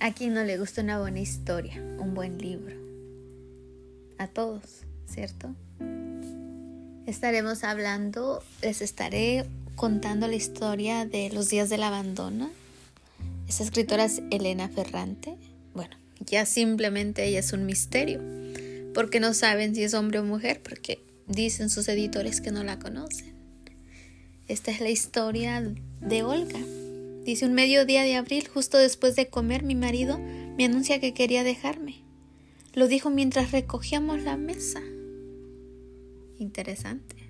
A quien no le gusta una buena historia, un buen libro. A todos, ¿cierto? Estaremos hablando, les estaré contando la historia de los días del abandono. Esa escritora es Elena Ferrante. Bueno, ya simplemente ella es un misterio, porque no saben si es hombre o mujer, porque dicen sus editores que no la conocen. Esta es la historia de Olga. Dice un mediodía de abril, justo después de comer, mi marido me anuncia que quería dejarme. Lo dijo mientras recogíamos la mesa. Interesante.